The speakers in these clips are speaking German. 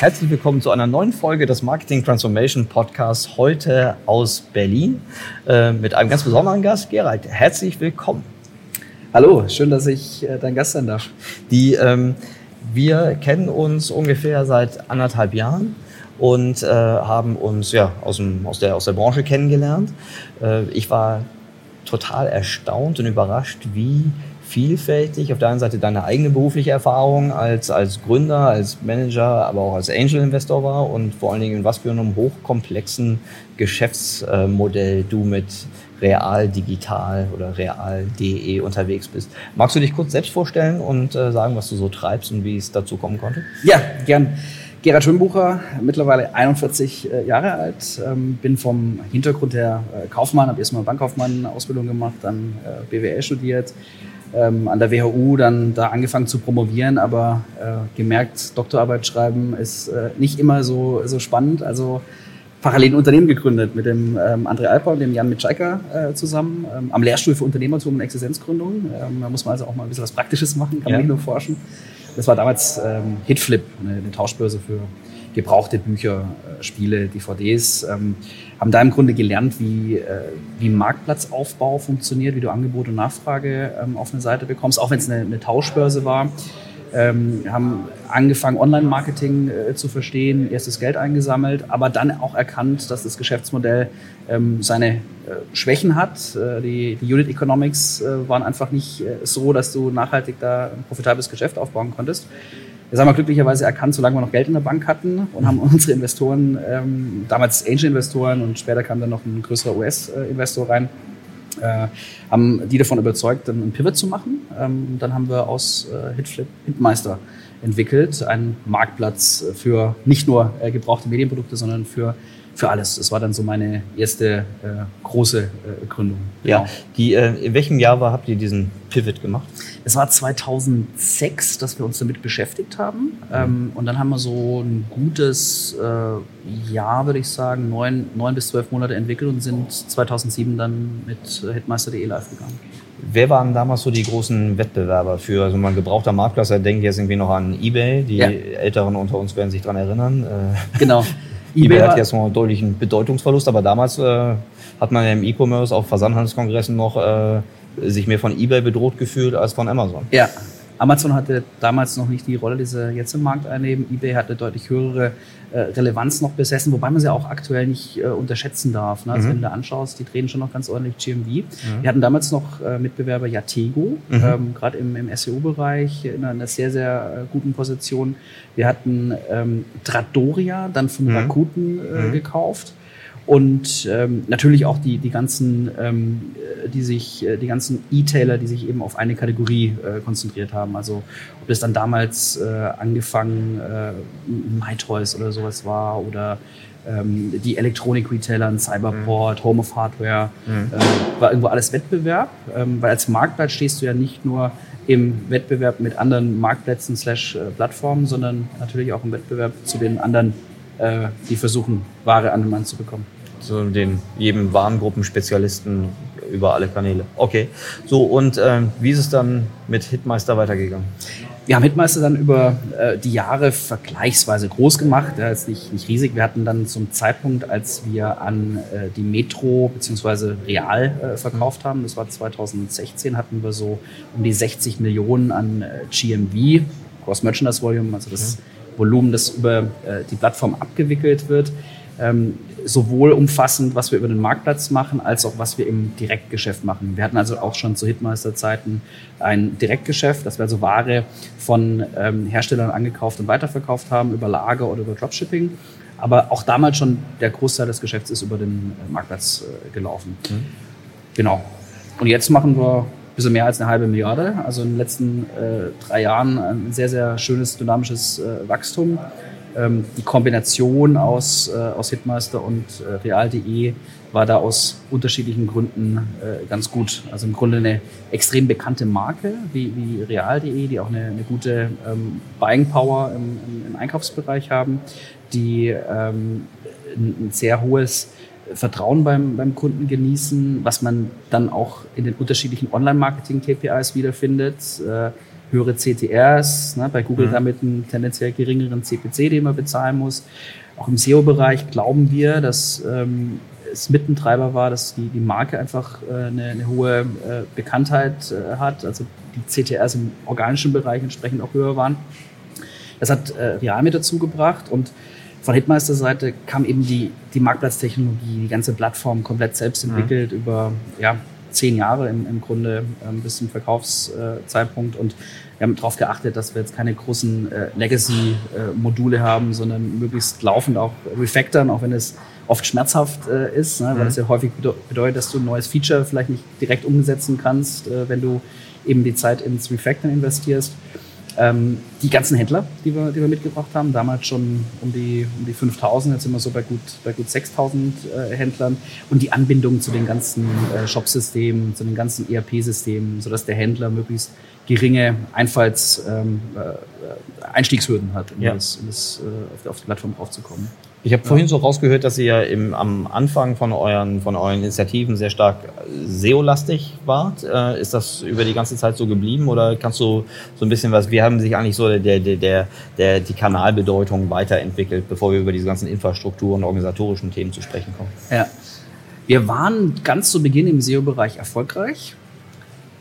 Herzlich willkommen zu einer neuen Folge des Marketing Transformation Podcasts, heute aus Berlin äh, mit einem ganz besonderen Gast, Gerald. Herzlich willkommen. Hallo, schön, dass ich äh, dein Gast sein darf. Die, ähm, wir kennen uns ungefähr seit anderthalb Jahren und äh, haben uns ja, aus, dem, aus, der, aus der Branche kennengelernt. Äh, ich war total erstaunt und überrascht, wie vielfältig. Auf der einen Seite deine eigene berufliche Erfahrung als, als Gründer, als Manager, aber auch als Angel-Investor war und vor allen Dingen in was für einem hochkomplexen Geschäftsmodell du mit Real Digital oder Real.de unterwegs bist. Magst du dich kurz selbst vorstellen und äh, sagen, was du so treibst und wie es dazu kommen konnte? Ja, gern. Gerhard Schönbucher, mittlerweile 41 äh, Jahre alt, ähm, bin vom Hintergrund her äh, Kaufmann, habe erstmal Bankkaufmann-Ausbildung gemacht, dann äh, BWL studiert, ähm, an der WHU dann da angefangen zu promovieren, aber äh, gemerkt, Doktorarbeit schreiben ist äh, nicht immer so, so spannend. Also parallel ein Unternehmen gegründet mit dem ähm, André Alper und dem Jan Mitschaiker äh, zusammen ähm, am Lehrstuhl für Unternehmertum und Existenzgründung. Ähm, da muss man also auch mal ein bisschen was Praktisches machen, kann ja. man nicht nur forschen. Das war damals ähm, Hitflip, eine, eine Tauschbörse für gebrauchte Bücher, äh, Spiele, DVDs. Ähm, haben da im Grunde gelernt, wie, äh, wie Marktplatzaufbau funktioniert, wie du Angebot und Nachfrage ähm, auf eine Seite bekommst, auch wenn es eine, eine Tauschbörse war. Ähm, haben angefangen, Online-Marketing äh, zu verstehen, erstes Geld eingesammelt, aber dann auch erkannt, dass das Geschäftsmodell ähm, seine äh, Schwächen hat. Äh, die, die Unit Economics äh, waren einfach nicht so, dass du nachhaltig da ein profitables Geschäft aufbauen konntest. Das haben wir glücklicherweise erkannt, solange wir noch Geld in der Bank hatten und haben unsere Investoren, ähm, damals Angel-Investoren und später kam dann noch ein größerer US-Investor rein, äh, haben die davon überzeugt, dann einen Pivot zu machen. Ähm, dann haben wir aus äh, Hitflip Hitmeister entwickelt, einen Marktplatz für nicht nur äh, gebrauchte Medienprodukte, sondern für für alles. Das war dann so meine erste äh, große äh, Gründung. Ja, genau. die, äh, in welchem Jahr war, habt ihr diesen Pivot gemacht? Es war 2006, dass wir uns damit beschäftigt haben. Ähm, und dann haben wir so ein gutes äh, Jahr, würde ich sagen, neun, neun bis zwölf Monate entwickelt und sind 2007 dann mit Hitmeister.de live gegangen. Wer waren damals so die großen Wettbewerber für also ein gebrauchter Marktplatz? Da denke ich jetzt irgendwie noch an eBay. Die ja. Älteren unter uns werden sich daran erinnern. Äh, genau. eBay hat jetzt noch einen deutlichen Bedeutungsverlust, aber damals äh, hat man ja im E-Commerce auf Versandhandelskongressen noch äh, sich mehr von eBay bedroht gefühlt als von Amazon. Ja, Amazon hatte damals noch nicht die Rolle, die sie jetzt im Markt einnehmen. eBay hatte deutlich höhere äh, Relevanz noch besessen, wobei man sie auch aktuell nicht äh, unterschätzen darf. Ne? Also mhm. wenn du da anschaust, die drehen schon noch ganz ordentlich GMV. Mhm. Wir hatten damals noch äh, Mitbewerber Yatego, mhm. ähm, gerade im, im SEO-Bereich in einer sehr, sehr äh, guten Position. Wir hatten ähm, Trattoria, dann von mhm. Rakuten äh, mhm. gekauft und ähm, natürlich auch die, die ganzen, ähm, die sich, äh, die ganzen E-Tailer, die sich eben auf eine Kategorie äh, konzentriert haben. Also ob das dann damals äh, angefangen äh, MyToys oder sowas war oder ähm, die Elektronik-Retailer, Cyberport, mhm. Home of Hardware, mhm. äh, war irgendwo alles Wettbewerb, ähm, weil als Marktplatz stehst du ja nicht nur im Wettbewerb mit anderen Marktplätzen slash äh, Plattformen, sondern natürlich auch im Wettbewerb zu den anderen äh, die versuchen, Ware an den Mann zu bekommen. So den jedem Warengruppenspezialisten über alle Kanäle. Okay. So, und äh, wie ist es dann mit Hitmeister weitergegangen? Wir haben Hitmeister dann über äh, die Jahre vergleichsweise groß gemacht, ja, jetzt nicht, nicht riesig. Wir hatten dann zum Zeitpunkt, als wir an äh, die Metro bzw. Real äh, verkauft haben, das war 2016, hatten wir so um die 60 Millionen an äh, GMV, Cross Merchandise Volume, also das mhm Volumen, das über äh, die Plattform abgewickelt wird. Ähm, sowohl umfassend, was wir über den Marktplatz machen, als auch was wir im Direktgeschäft machen. Wir hatten also auch schon zu Hitmeister-Zeiten ein Direktgeschäft, dass wir also Ware von ähm, Herstellern angekauft und weiterverkauft haben über Lager oder über Dropshipping. Aber auch damals schon der Großteil des Geschäfts ist über den äh, Marktplatz äh, gelaufen. Mhm. Genau. Und jetzt machen wir bisschen mehr als eine halbe Milliarde. Also in den letzten äh, drei Jahren ein sehr, sehr schönes, dynamisches äh, Wachstum. ähm, die Kombination aus, äh, aus Hitmeister und äh, Real.de war da aus unterschiedlichen Gründen äh, ganz gut. Also im Grunde eine extrem bekannte Marke wie, wie Real.de, die auch eine, eine gute ähm, Buying Power im, im, Einkaufsbereich haben, die ähm, ein, ein sehr hohes Vertrauen beim, beim Kunden genießen, was man dann auch in den unterschiedlichen Online-Marketing-KPIs wiederfindet. Äh, höhere CTRs, ne, bei Google mhm. damit einen tendenziell geringeren CPC, den man bezahlen muss. Auch im SEO-Bereich glauben wir, dass ähm, es Mittentreiber war, dass die, die Marke einfach äh, eine, eine hohe äh, Bekanntheit äh, hat, also die CTRs im organischen Bereich entsprechend auch höher waren. Das hat äh, Real mit dazu gebracht und von Hitmeister Seite kam eben die, die Marktplatztechnologie, die ganze Plattform komplett selbst entwickelt mhm. über ja, zehn Jahre im, im Grunde ähm, bis zum Verkaufszeitpunkt und wir haben darauf geachtet, dass wir jetzt keine großen äh, Legacy-Module äh, haben, sondern möglichst laufend auch refactoren, auch wenn es oft schmerzhaft äh, ist, ne, weil mhm. das ja häufig bedeutet, dass du ein neues Feature vielleicht nicht direkt umsetzen kannst, äh, wenn du eben die Zeit ins Refactoren investierst. Ähm, die ganzen Händler, die wir, die wir mitgebracht haben, damals schon um die, um die 5000, jetzt sind wir so bei gut, bei gut 6000 äh, Händlern und die Anbindung zu den ganzen äh, Shop-Systemen, zu den ganzen ERP-Systemen, sodass der Händler möglichst geringe Einfalls, ähm, äh, Einstiegshürden hat, um, ja. das, um das, äh, auf, die, auf die Plattform draufzukommen. Ich habe vorhin so rausgehört, dass ihr im, am Anfang von euren, von euren Initiativen sehr stark SEO-lastig wart. Äh, ist das über die ganze Zeit so geblieben oder kannst du so ein bisschen was, wie haben sich eigentlich so der, der, der, der, die Kanalbedeutung weiterentwickelt, bevor wir über diese ganzen Infrastruktur- und organisatorischen Themen zu sprechen kommen? Ja. Wir waren ganz zu Beginn im SEO-Bereich erfolgreich.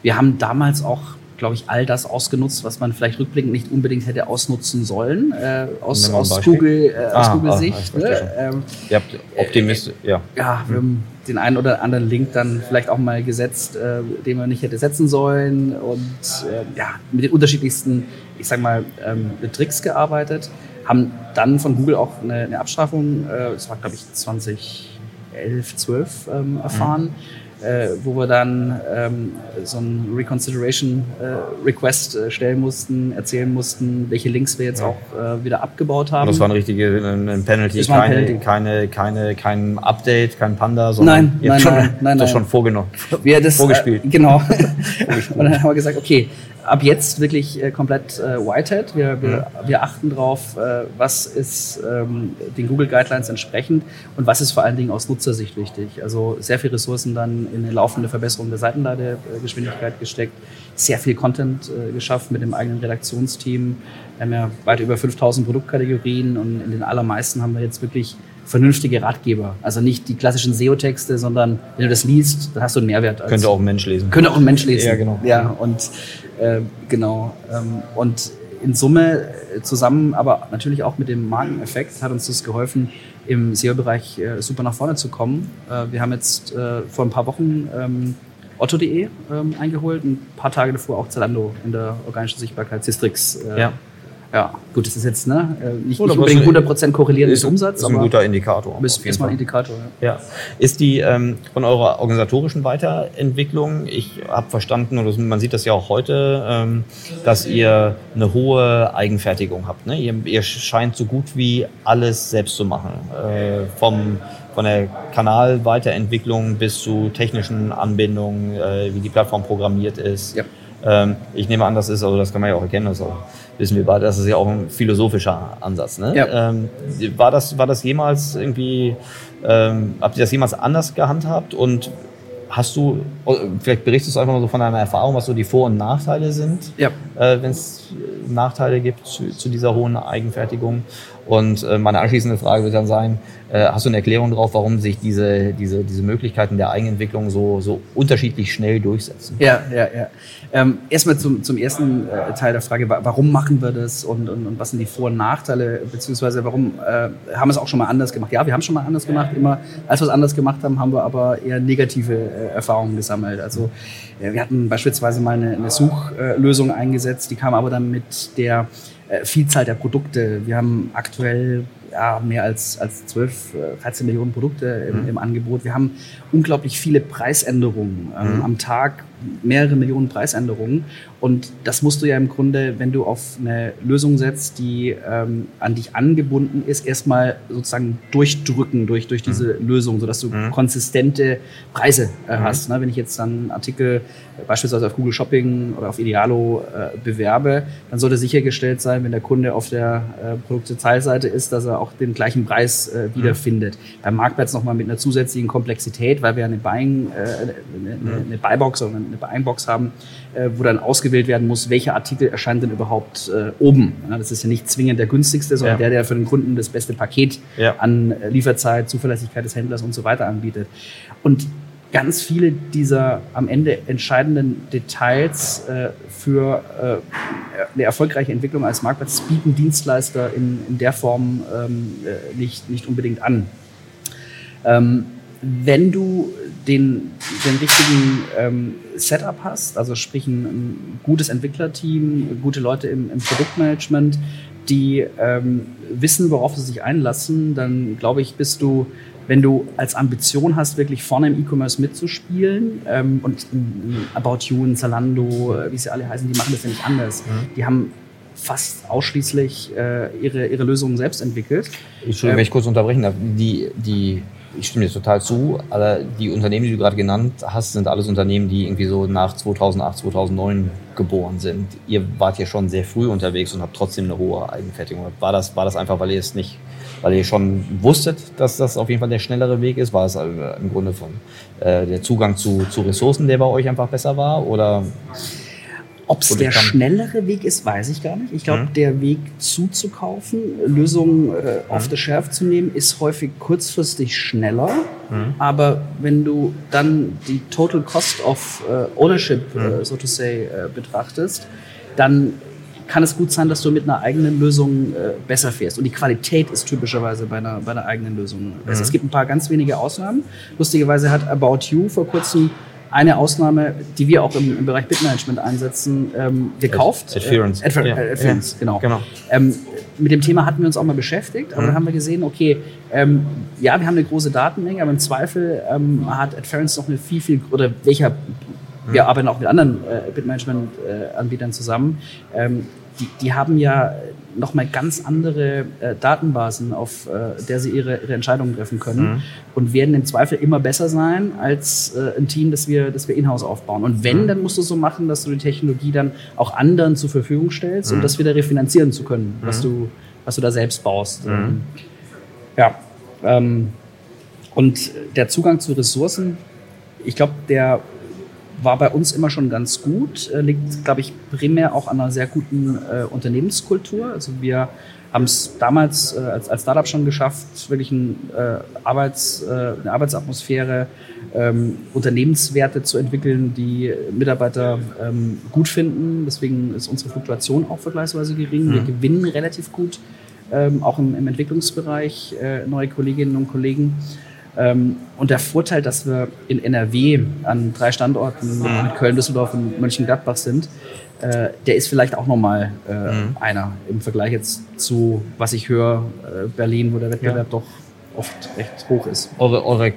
Wir haben damals auch glaube ich, all das ausgenutzt, was man vielleicht rückblickend nicht unbedingt hätte ausnutzen sollen, äh, aus, aus Google, äh, ah, Google ah. Ne? Ähm, Ihr habt Optimist, äh, ja. Ja, wir haben den einen oder anderen Link dann vielleicht auch mal gesetzt, äh, den man nicht hätte setzen sollen und äh, ja, mit den unterschiedlichsten, ich sag mal, ähm, Tricks gearbeitet, haben dann von Google auch eine, eine Abstrafung, äh, das war glaube ich 2011, 12 ähm, erfahren. Mhm äh, wo wir dann ähm, so einen Reconsideration äh, Request äh, stellen mussten, erzählen mussten, welche Links wir jetzt auch äh, wieder abgebaut haben. Und das war ein richtiger ein Penalty, keine, ein Penalty. keine, keine, kein Update, kein Panda, sondern nein, nein, schon, nein, nein, das schon vorgenommen, wir das, vorgespielt. Äh, genau. Und dann haben wir gesagt, okay, ab jetzt wirklich äh, komplett äh, Whitehead. Wir, wir, mhm. wir achten darauf, äh, was ist ähm, den Google Guidelines entsprechend und was ist vor allen Dingen aus Nutzersicht wichtig. Also sehr viel Ressourcen dann in eine laufende Verbesserung der Seitenladegeschwindigkeit gesteckt, sehr viel Content äh, geschafft mit dem eigenen Redaktionsteam. Wir haben ja weit über 5000 Produktkategorien und in den allermeisten haben wir jetzt wirklich vernünftige Ratgeber. Also nicht die klassischen SEO-Texte, sondern wenn du das liest, dann hast du einen Mehrwert. Könnte auch ein Mensch lesen. Könnte auch ein Mensch lesen. Ja, genau. Ja, und äh, genau. Ähm, und in Summe äh, zusammen, aber natürlich auch mit dem Markeneffekt hat uns das geholfen, im SEO-Bereich äh, super nach vorne zu kommen. Äh, wir haben jetzt äh, vor ein paar Wochen ähm, Otto.de ähm, eingeholt, ein paar Tage davor auch Zalando in der organischen Sichtbarkeit, Cistrix. Äh, ja ja, gut, das ist jetzt ne, äh, nicht, nicht unbedingt 100% korrelierendes Umsatz. Ist ein guter Indikator. Ist, ist mal ein Indikator, ja. ja. Ist die ähm, von eurer organisatorischen Weiterentwicklung, ich habe verstanden, oder man sieht das ja auch heute, ähm, dass ihr eine hohe Eigenfertigung habt. Ne? Ihr, ihr scheint so gut wie alles selbst zu machen. Äh, vom von der Kanalweiterentwicklung bis zu technischen Anbindungen, äh, wie die Plattform programmiert ist. Ja. Ähm, ich nehme an, das ist, also das kann man ja auch erkennen, das wissen wir beide, das ist ja auch ein philosophischer Ansatz. Ne? Ja. Ähm, war, das, war das jemals irgendwie, ähm, habt ihr das jemals anders gehandhabt und hast du, oh, vielleicht berichtest du einfach mal so von deiner Erfahrung, was so die Vor- und Nachteile sind, ja. äh, wenn es Nachteile gibt zu, zu, dieser hohen Eigenfertigung. Und äh, meine anschließende Frage wird dann sein, äh, hast du eine Erklärung darauf, warum sich diese, diese, diese Möglichkeiten der Eigenentwicklung so, so unterschiedlich schnell durchsetzen? Ja, ja, ja. Ähm, erstmal zum, zum ersten äh, Teil der Frage, warum machen wir das und, und, und was sind die Vor- und Nachteile, beziehungsweise warum äh, haben wir es auch schon mal anders gemacht? Ja, wir haben schon mal anders gemacht. Immer als wir es anders gemacht haben, haben wir aber eher negative äh, Erfahrungen gesammelt. Also äh, wir hatten beispielsweise mal eine, eine Suchlösung eingesetzt, die kam aber dann mit der Vielzahl der Produkte. Wir haben aktuell ja, mehr als, als 12, 13 Millionen Produkte im, mhm. im Angebot. Wir haben unglaublich viele Preisänderungen ähm, mhm. am Tag, mehrere Millionen Preisänderungen. Und das musst du ja im Grunde, wenn du auf eine Lösung setzt, die ähm, an dich angebunden ist, erstmal sozusagen durchdrücken durch, durch diese mhm. Lösung, sodass du mhm. konsistente Preise äh, mhm. hast. Ne? Wenn ich jetzt dann Artikel äh, beispielsweise auf Google Shopping oder auf Idealo äh, bewerbe, dann sollte sichergestellt sein, wenn der Kunde auf der äh, Produktdetailseite ist, dass er auch den gleichen Preis äh, wiederfindet. Mhm. Beim Marktplatz nochmal mit einer zusätzlichen Komplexität, weil wir eine Buying, äh, eine, eine, eine Buybox oder eine Buyingbox haben, äh, wo dann ausgewählt werden muss, welcher Artikel erscheint denn überhaupt äh, oben. Ja, das ist ja nicht zwingend der günstigste, sondern ja. der, der für den Kunden das beste Paket ja. an Lieferzeit, Zuverlässigkeit des Händlers und so weiter anbietet. Und ganz viele dieser am Ende entscheidenden Details äh, für äh, eine erfolgreiche Entwicklung als Marktplatz bieten Dienstleister in, in der Form ähm, äh, nicht, nicht unbedingt an. Ähm, wenn du den, den richtigen ähm, Setup hast, also sprich ein, ein, gutes Entwicklerteam, gute Leute im, im Produktmanagement, die ähm, wissen, worauf sie sich einlassen, dann glaube ich, bist du, wenn du als Ambition hast, wirklich vorne im E-Commerce mitzuspielen ähm, und About You, und Zalando, äh, wie sie alle heißen, die machen das ja nicht anders. Mhm. Die haben fast ausschließlich äh, ihre, ihre Lösungen selbst entwickelt. Entschuldigung, ähm, wenn ich kurz unterbrechen darf. Die, die ich stimme dir total zu, aber die Unternehmen, die du gerade genannt hast, sind alles Unternehmen, die irgendwie so nach 2008, 2009 geboren sind. Ihr wart ja schon sehr früh unterwegs und habt trotzdem eine hohe Eigenfertigung. War das, war das einfach, weil ihr es nicht, weil ihr schon wusstet, dass das auf jeden Fall der schnellere Weg ist? War es also im Grunde von äh, der Zugang zu, zu Ressourcen, der bei euch einfach besser war? Oder? Ob es der schnellere Weg ist, weiß ich gar nicht. Ich glaube, mhm. der Weg zuzukaufen, Lösungen äh, mhm. off the shelf zu nehmen, ist häufig kurzfristig schneller. Mhm. Aber wenn du dann die Total Cost of äh, Ownership, äh, mhm. so to say, äh, betrachtest, dann kann es gut sein, dass du mit einer eigenen Lösung äh, besser fährst. Und die Qualität ist typischerweise bei einer, bei einer eigenen Lösung besser. Mhm. Es gibt ein paar ganz wenige Ausnahmen. Lustigerweise hat About You vor kurzem eine Ausnahme, die wir auch im, im Bereich Bitmanagement einsetzen, ähm, gekauft. Adference. Äh, Adfer ja. Adference, genau. genau. Ähm, mit dem Thema hatten wir uns auch mal beschäftigt, aber mhm. dann haben wir gesehen, okay, ähm, ja, wir haben eine große Datenmenge, aber im Zweifel ähm, hat Adference noch eine viel, viel, oder welcher, mhm. wir arbeiten auch mit anderen äh, Bitmanagement-Anbietern zusammen, ähm, die, die haben ja nochmal ganz andere äh, Datenbasen, auf äh, der sie ihre, ihre Entscheidungen treffen können mhm. und werden im Zweifel immer besser sein als äh, ein Team, das wir, das wir in-house aufbauen. Und wenn, mhm. dann musst du so machen, dass du die Technologie dann auch anderen zur Verfügung stellst, mhm. um das wieder refinanzieren zu können, was, mhm. du, was du da selbst baust. Mhm. Ähm, ja. Ähm, und der Zugang zu Ressourcen, ich glaube, der war bei uns immer schon ganz gut, äh, liegt, glaube ich, primär auch an einer sehr guten äh, Unternehmenskultur. Also wir haben es damals äh, als, als Startup schon geschafft, wirklich ein, äh, Arbeits, äh, eine Arbeitsatmosphäre, ähm, Unternehmenswerte zu entwickeln, die Mitarbeiter ähm, gut finden. Deswegen ist unsere Fluktuation auch vergleichsweise gering. Mhm. Wir gewinnen relativ gut, ähm, auch im, im Entwicklungsbereich, äh, neue Kolleginnen und Kollegen. Ähm, und der Vorteil, dass wir in NRW an drei Standorten mhm. mit Köln, Düsseldorf und Mönchengladbach sind, äh, der ist vielleicht auch nochmal äh, mhm. einer im Vergleich jetzt zu, was ich höre, äh, Berlin, wo der Wettbewerb ja. doch oft recht hoch ist. Eure, eure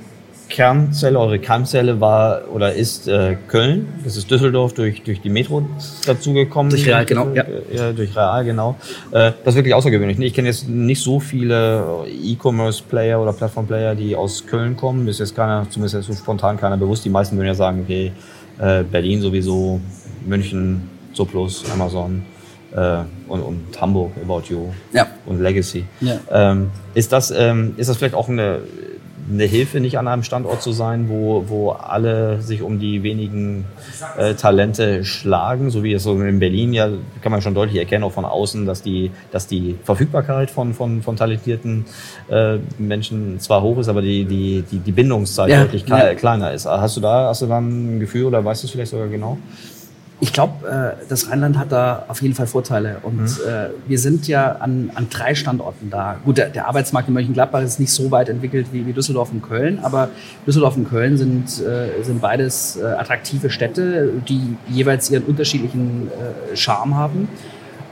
Kernzelle, eure Keimzelle war oder ist äh, Köln. Das ist Düsseldorf durch, durch die Metro dazugekommen. Durch Real, genau. Ja. ja durch Real, genau. Äh, das ist wirklich außergewöhnlich. Ich kenne jetzt nicht so viele E-Commerce-Player oder Plattform-Player, die aus Köln kommen. Ist jetzt keiner, zumindest jetzt so spontan keiner bewusst. Die meisten würden ja sagen, okay, äh, Berlin sowieso, München, Soplus, Amazon. Äh, und, und Hamburg, About You ja. und Legacy. Ja. Ähm, ist, das, ähm, ist das vielleicht auch eine eine Hilfe, nicht an einem Standort zu sein, wo, wo alle sich um die wenigen äh, Talente schlagen, so wie es so in Berlin ja, kann man schon deutlich erkennen, auch von außen, dass die, dass die Verfügbarkeit von, von, von talentierten äh, Menschen zwar hoch ist, aber die, die, die, die Bindungszeit ja, deutlich ja. kleiner ist. Hast du da, hast du da ein Gefühl oder weißt du es vielleicht sogar genau? Ich glaube, äh, das Rheinland hat da auf jeden Fall Vorteile. Und mhm. äh, wir sind ja an, an drei Standorten da. Gut, der, der, Arbeitsmarkt in Mönchengladbach ist nicht so weit entwickelt wie, wie Düsseldorf und Köln, aber Düsseldorf und Köln sind, äh, sind beides äh, attraktive Städte, die jeweils ihren unterschiedlichen äh, Charme haben.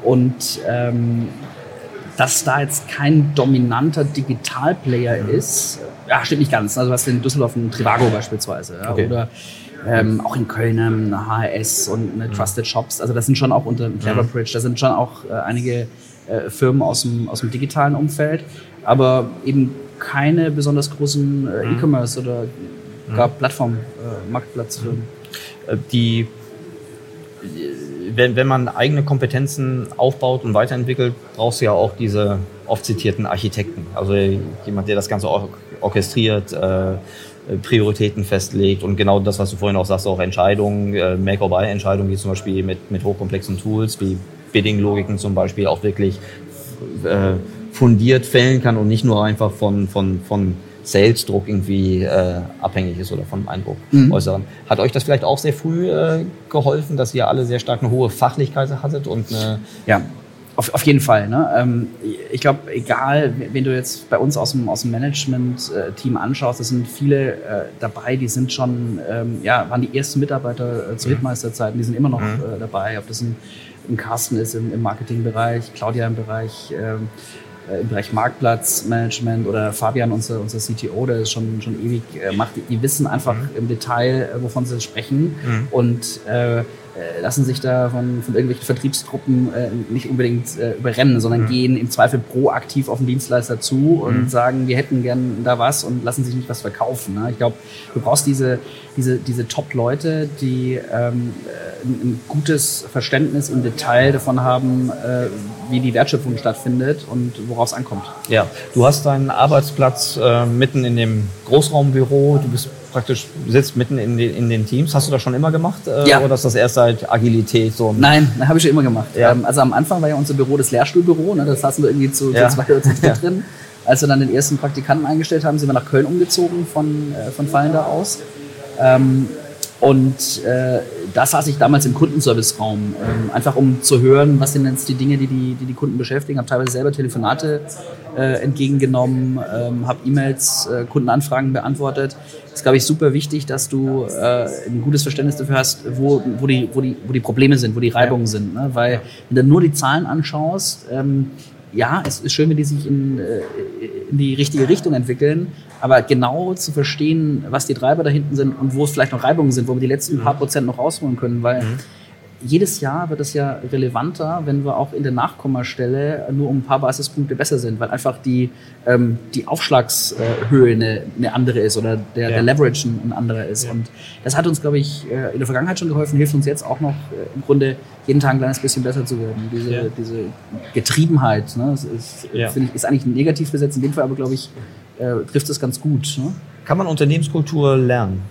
Und ähm, dass da jetzt kein dominanter Digitalplayer Mhm. ist, ja, stimmt nicht ganz. Also hast in Düsseldorf einen Trivago beispielsweise. Ja, Okay. Oder ähm, auch in Köln eine HRS und Mhm. eine Trusted Shops. Also das sind schon auch unter Cleverbridge, da sind schon auch äh, einige äh, Firmen aus dem, aus dem digitalen Umfeld, aber eben keine besonders großen äh, Mhm. E-Commerce oder gar Plattform, äh, Marktplatzfirmen. Äh, die, wenn, wenn man eigene Kompetenzen aufbaut und weiterentwickelt, brauchst du ja auch diese oft zitierten Architekten. Also jemand, der das Ganze or orchestriert, äh, Prioritäten festlegt und genau das, was du vorhin auch sagst, auch Entscheidungen, äh, Make-or-Buy-Entscheidungen, wie zum Beispiel mit, mit hochkomplexen Tools, wie Bidding-Logiken zum Beispiel, auch wirklich äh, fundiert fällen kann und nicht nur einfach von, von, von Sales-Druck irgendwie äh, abhängig ist oder vom Eindruck Mhm. äußeren. Hat euch das vielleicht auch sehr früh äh, geholfen, dass ihr alle sehr stark eine hohe Fachlichkeit hattet und eine Ja, auf, auf jeden Fall. Ne? Ähm, ich glaube, egal, wen du jetzt bei uns aus dem, aus dem Management-Team anschaust, es sind viele äh, dabei, die sind schon, ähm, ja, waren die ersten Mitarbeiter äh, zu Hitmeisterzeiten, die sind immer noch Mhm. äh, dabei, ob das ein, ein Carsten ist im, im Marketingbereich, Claudia im Bereich ähm, äh, im Bereich Marktplatzmanagement oder Fabian, unser, unser CTO, der ist schon, schon ewig äh, macht, die, die wissen einfach im Detail, äh, wovon sie sprechen Mhm. und äh, äh, lassen sich da von, von irgendwelchen Vertriebstruppen äh, nicht unbedingt äh, überrennen, sondern gehen im Zweifel proaktiv auf den Dienstleister zu und sagen, wir hätten gern da was und lassen sich nicht was verkaufen. Ne? Ich glaube, du brauchst diese, diese, diese Top-Leute, die ähm, äh, ein, gutes Verständnis im Detail davon haben, äh, wie die Wertschöpfung stattfindet und worauf es ankommt. Ja, du hast deinen Arbeitsplatz mitten in dem Großraumbüro. Du bist praktisch sitzt mitten in den, in den Teams. Hast du das schon immer gemacht? Äh, Ja. Oder ist das erst seit Agilität so? ein- Nein, habe ich schon immer gemacht. Ja. Ähm, also am Anfang war ja unser Büro das Lehrstuhlbüro, ne? das saßen wir irgendwie zu, Ja. zu zwei oder zu dritt Ja. drin. Als wir dann den ersten Praktikanten eingestellt haben, sind wir nach Köln umgezogen von, äh, von Fallender aus. Ähm, und äh, da saß ich damals im Kundenservice-Raum, ähm, einfach um zu hören, was sind jetzt die Dinge, die die, die, die Kunden beschäftigen. Habe teilweise selber Telefonate äh, entgegengenommen, ähm, habe E-Mails, äh, Kundenanfragen beantwortet. Ist, glaube ich, super wichtig, dass du äh, ein gutes Verständnis dafür hast, wo, wo, die, wo, die, wo die Probleme sind, wo die Reibungen sind. Ne? Weil wenn du nur die Zahlen anschaust, ähm, ja, es ist schön, wenn die sich in, äh, in die richtige Richtung entwickeln, aber genau zu verstehen, was die Treiber da hinten sind und wo es vielleicht noch Reibungen sind, wo wir die letzten paar Prozent noch rausholen können, weil jedes Jahr wird es ja relevanter, wenn wir auch in der Nachkommastelle nur um ein paar Basispunkte besser sind, weil einfach die, ähm, die Aufschlagshöhe eine, eine andere ist oder der, Ja. der Leverage ein, anderer ist. Und das hat uns, glaube ich, äh, in der Vergangenheit schon geholfen, hilft uns jetzt auch noch äh, im Grunde jeden Tag ein kleines bisschen besser zu werden. Diese, Ja. diese Getriebenheit, ne, das ist, Ja. finde ich, ist eigentlich negativ besetzt. In dem Fall aber, glaube ich, äh, trifft es ganz gut. Ne? Kann man Unternehmenskultur lernen?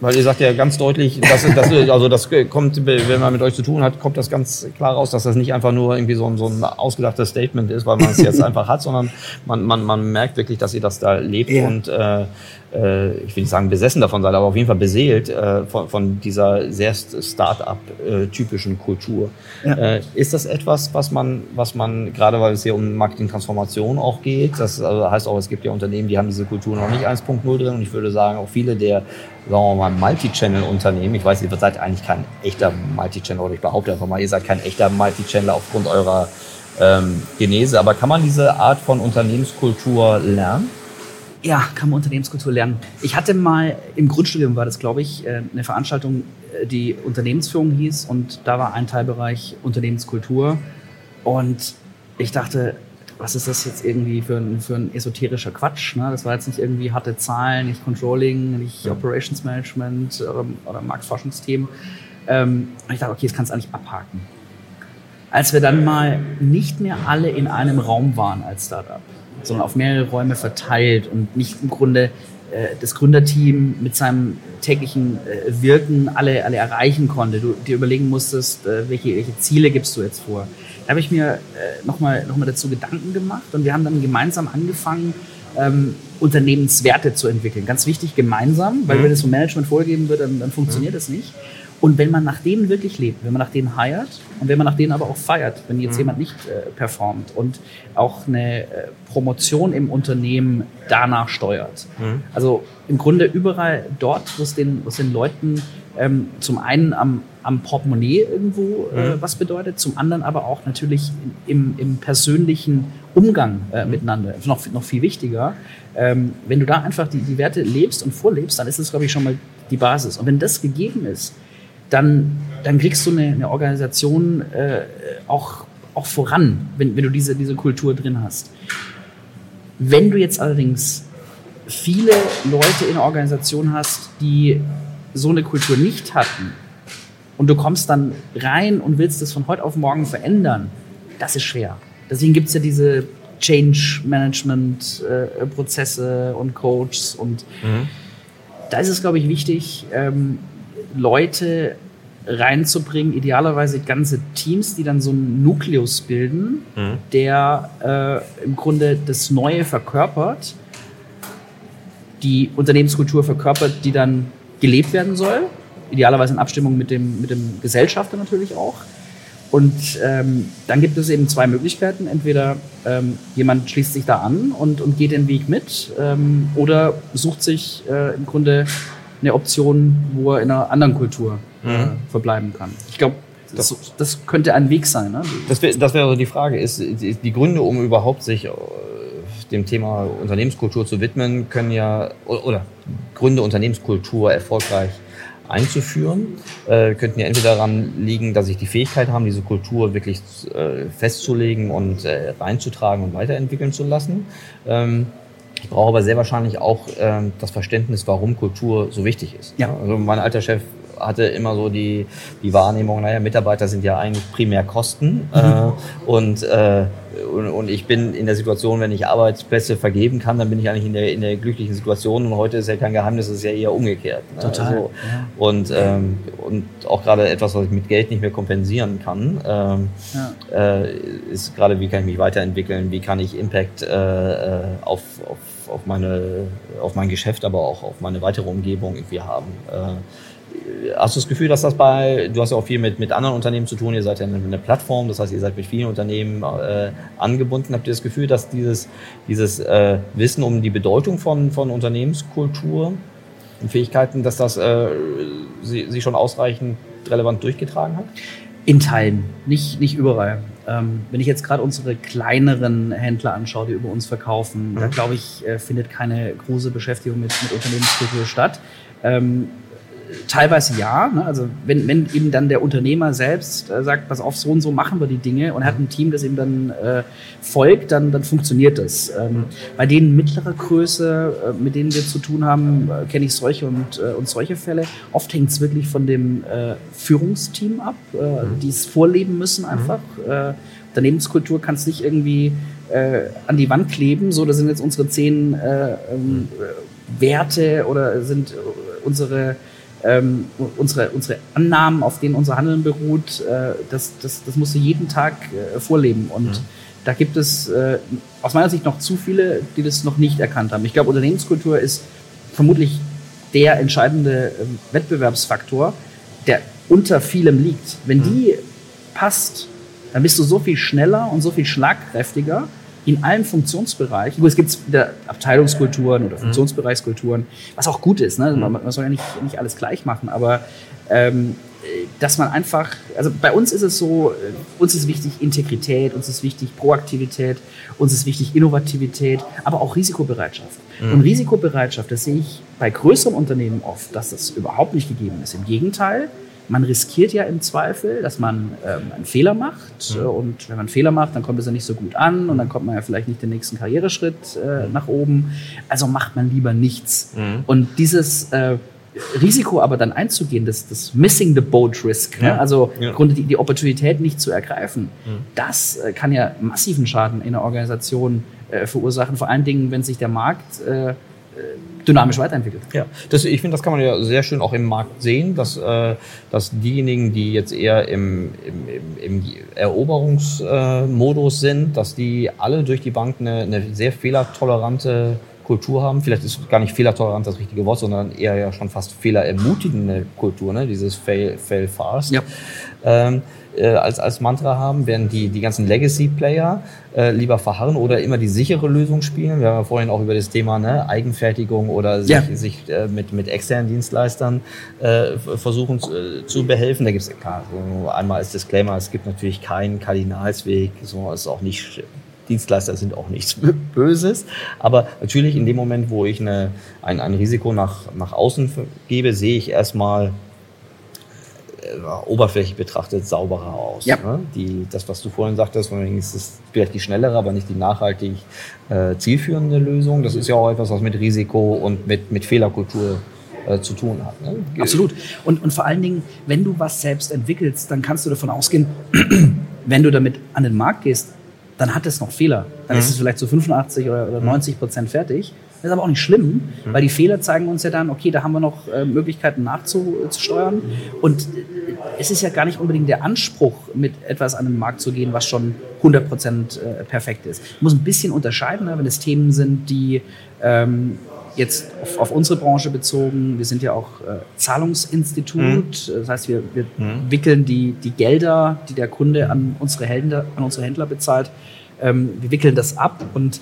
Weil ihr sagt ja ganz deutlich, dass, dass, also das kommt, wenn man mit euch zu tun hat, kommt das ganz klar raus, dass das nicht einfach nur irgendwie so ein, so ein ausgedachtes Statement ist, weil man es jetzt einfach hat, sondern man, man, man merkt wirklich, dass ihr das da lebt Ja. und äh, ich will nicht sagen besessen davon seid, aber auf jeden Fall beseelt äh, von, von dieser sehr Start-up-typischen Kultur. Ja. Äh, ist das etwas, was man, was man, gerade weil es hier um Marketing-Transformation auch geht, das also heißt auch, es gibt ja Unternehmen, die haben diese Kultur noch nicht 1.0 drin und ich würde sagen, auch viele der, sagen wir mal, Multi-Channel-Unternehmen, ich weiß, ihr seid eigentlich kein echter Multi-Channel oder ich behaupte einfach mal, ihr seid kein echter Multi-Channel aufgrund eurer ähm, Genese, aber kann man diese Art von Unternehmenskultur lernen? Ja, kann man Unternehmenskultur lernen. Ich hatte mal im Grundstudium war das, glaube ich, äh, eine Veranstaltung, äh, die Unternehmensführung hieß und da war ein Teilbereich Unternehmenskultur und ich dachte, was ist das jetzt irgendwie für ein, für ein esoterischer Quatsch? Ne? Das war jetzt nicht irgendwie harte Zahlen, nicht Controlling, nicht Operations Management oder, oder Marktforschungsthemen. Ähm, und ich dachte, okay, das kannst du eigentlich abhaken. Als wir dann mal nicht mehr alle in einem Raum waren als Startup, sondern auf mehrere Räume verteilt und nicht im Grunde äh, das Gründerteam mit seinem täglichen äh, Wirken alle, alle erreichen konnte. Du dir überlegen musstest, äh, welche, welche Ziele gibst du jetzt vor. Da habe ich mir äh, nochmal noch mal dazu Gedanken gemacht und wir haben dann gemeinsam angefangen, ähm, Unternehmenswerte zu entwickeln. Ganz wichtig, gemeinsam, weil Mhm. wenn das vom Management vorgegeben wird, dann, dann funktioniert das nicht. Und wenn man nach denen wirklich lebt, wenn man nach denen heiert und wenn man nach denen aber auch feiert, wenn jetzt jemand nicht äh, performt und auch eine äh, Promotion im Unternehmen danach steuert. Also im Grunde überall dort, wo es den, wo es den Leuten ähm, zum einen am, am Portemonnaie irgendwo äh, Mhm. was bedeutet, zum anderen aber auch natürlich im, im persönlichen Umgang äh, Mhm. miteinander. Noch, noch viel wichtiger. Ähm, wenn du da einfach die, die Werte lebst und vorlebst, dann ist das, glaube ich, schon mal die Basis. Und wenn das gegeben ist, dann, dann kriegst du eine, eine Organisation äh, auch, auch voran, wenn, wenn du diese, diese Kultur drin hast. Wenn du jetzt allerdings viele Leute in der Organisation hast, die so eine Kultur nicht hatten und du kommst dann rein und willst das von heute auf morgen verändern, das ist schwer. Deswegen gibt es ja diese Change Management äh, Prozesse und Coaches und da ist es, glaube ich, wichtig, ähm, Leute reinzubringen, idealerweise ganze Teams, die dann so einen Nukleus bilden, der äh, im Grunde das Neue verkörpert, die Unternehmenskultur verkörpert, die dann gelebt werden soll, idealerweise in Abstimmung mit dem, mit dem Gesellschafter natürlich auch. Und ähm, dann gibt es eben zwei Möglichkeiten. Entweder ähm, jemand schließt sich da an und, und geht den Weg mit ähm, oder sucht sich äh, im Grunde eine Option, wo er in einer anderen Kultur äh, verbleiben kann. Ich glaube, das, das könnte ein Weg sein. Ne? Das wäre wäre so die Frage. Ist, ist die Gründe, um überhaupt sich äh, dem Thema Unternehmenskultur zu widmen, können ja, oder, Gründe, Unternehmenskultur erfolgreich einzuführen, äh, könnten ja entweder daran liegen, dass ich die Fähigkeit haben, diese Kultur wirklich äh, festzulegen und reinzutragen und weiterentwickeln zu lassen. Ähm, ich brauche aber sehr wahrscheinlich auch ähm, das Verständnis, warum Kultur so wichtig ist. Ja. Also mein alter Chef hatte immer so die, die Wahrnehmung, naja, Mitarbeiter sind ja eigentlich primär Kosten. Äh, und, äh, und, und ich bin in der Situation, wenn ich Arbeitsplätze vergeben kann, dann bin ich eigentlich in der, in der glücklichen Situation. Und heute ist ja kein Geheimnis, es ist ja eher umgekehrt. Ne? Total, Also, ja. und, ähm, und auch gerade etwas, was ich mit Geld nicht mehr kompensieren kann, ähm, Ja. äh, ist gerade, wie kann ich mich weiterentwickeln, wie kann ich Impact äh, äh, auf, auf, meine, auf mein Geschäft, aber auch auf meine weitere Umgebung irgendwie haben. Äh, Hast du das Gefühl, dass das bei, du hast ja auch viel mit, mit anderen Unternehmen zu tun, ihr seid ja eine, eine Plattform, das heißt, ihr seid mit vielen Unternehmen äh, angebunden. Habt ihr das Gefühl, dass dieses, dieses äh, Wissen um die Bedeutung von, von Unternehmenskultur und Fähigkeiten, dass das äh, sie, sie schon ausreichend relevant durchgetragen hat? In Teilen, nicht, nicht überall. Ähm, wenn ich jetzt gerade unsere kleineren Händler anschaue, die über uns verkaufen, da glaube ich, äh, findet keine große Beschäftigung mit, mit Unternehmenskultur statt. Ähm, teilweise ja. Ne? Also wenn, wenn eben dann der Unternehmer selbst äh, sagt, pass auf, so und so machen wir die Dinge und hat ein Team, das ihm dann äh, folgt, dann, dann funktioniert das. Ähm, bei denen mittlerer Größe, äh, mit denen wir zu tun haben, äh, kenne ich solche und, äh, und solche Fälle. Oft hängt es wirklich von dem äh, Führungsteam ab, äh, die es vorleben müssen einfach. Äh, Unternehmenskultur kann es nicht irgendwie äh, an die Wand kleben, so das sind jetzt unsere zehn äh, ähm, äh, Werte oder sind unsere ähm, unsere, unsere Annahmen, auf denen unser Handeln beruht, äh, das, das, das musst du jeden Tag äh, vorleben. Und da gibt es äh, aus meiner Sicht noch zu viele, die das noch nicht erkannt haben. Ich glaube, Unternehmenskultur ist vermutlich der entscheidende ähm, Wettbewerbsfaktor, der unter vielem liegt. Wenn die passt, dann bist du so viel schneller und so viel schlagkräftiger in allen Funktionsbereichen. Gut, es gibt wieder Abteilungskulturen oder Funktionsbereichskulturen, was auch gut ist. Ne? Man, man soll ja nicht, nicht alles gleich machen, aber ähm, äh, dass man einfach, also bei uns ist es so, äh, uns ist wichtig Integrität, uns ist wichtig Proaktivität, uns ist wichtig Innovativität, aber auch Risikobereitschaft. Und Risikobereitschaft, das sehe ich bei größeren Unternehmen oft, dass das überhaupt nicht gegeben ist. Im Gegenteil, man riskiert ja im Zweifel, dass man ähm, einen Fehler macht. Äh, Und wenn man einen Fehler macht, dann kommt es ja nicht so gut an und dann kommt man ja vielleicht nicht den nächsten Karriereschritt äh, nach oben. Also macht man lieber nichts. Und dieses äh, Risiko aber dann einzugehen, das, das Missing the Boat Risk, ne? Ja. also Ja. im Grunde die, die Opportunität nicht zu ergreifen, das äh, kann ja massiven Schaden in der Organisation äh, verursachen. Vor allen Dingen, wenn sich der Markt äh, dynamisch weiterentwickelt. Ja, das, ich finde, das kann man ja sehr schön auch im Markt sehen, dass, äh, dass diejenigen, die jetzt eher im, im, im, im Eroberungsmodus sind, dass die alle durch die Bank eine, eine sehr fehlertolerante Kultur haben. Vielleicht ist gar nicht fehlertolerant das richtige Wort, sondern eher ja schon fast fehlerermutigende Kultur, ne? dieses Fail, fail fast. Ja. Ähm, äh, als, als Mantra haben, während die, die ganzen Legacy-Player äh, lieber verharren oder immer die sichere Lösung spielen. Wir haben ja vorhin auch über das Thema ne, Eigenfertigung oder sich, ja. sich äh, mit, mit externen Dienstleistern äh, versuchen zu, äh, zu behelfen. Da gibt es klar, so einmal als Disclaimer, es gibt natürlich keinen Kardinalsweg, so ist auch nicht Dienstleister sind auch nichts Böses. Aber natürlich in dem Moment, wo ich eine, ein, ein Risiko nach, nach außen gebe, sehe ich erstmal, oberflächlich betrachtet sauberer aus. Ja. Ne? Die, das, was du vorhin sagtest, ist es vielleicht die schnellere, aber nicht die nachhaltig äh, zielführende Lösung. Das ist ja auch etwas, was mit Risiko und mit, mit Fehlerkultur äh, zu tun hat. Ne? Absolut. Und, und vor allen Dingen, wenn du was selbst entwickelst, dann kannst du davon ausgehen, wenn du damit an den Markt gehst, dann hat es noch Fehler. Dann mhm. ist es vielleicht zu so 85 oder, oder 90 Prozent fertig. Das ist aber auch nicht schlimm, mhm. weil die Fehler zeigen uns ja dann, okay, da haben wir noch äh, Möglichkeiten nachzusteuern. Mhm. Und es ist ja gar nicht unbedingt der Anspruch, mit etwas an den Markt zu gehen, was schon 100 Prozent äh, perfekt ist. Ich muss ein bisschen unterscheiden, ne, wenn es Themen sind, die ähm, jetzt auf, auf, unsere Branche bezogen, wir sind ja auch äh, Zahlungsinstitut, mhm. das heißt, wir, wir mhm. wickeln die, die Gelder, die der Kunde an unsere Händler, an unsere Händler bezahlt, ähm, wir wickeln das ab und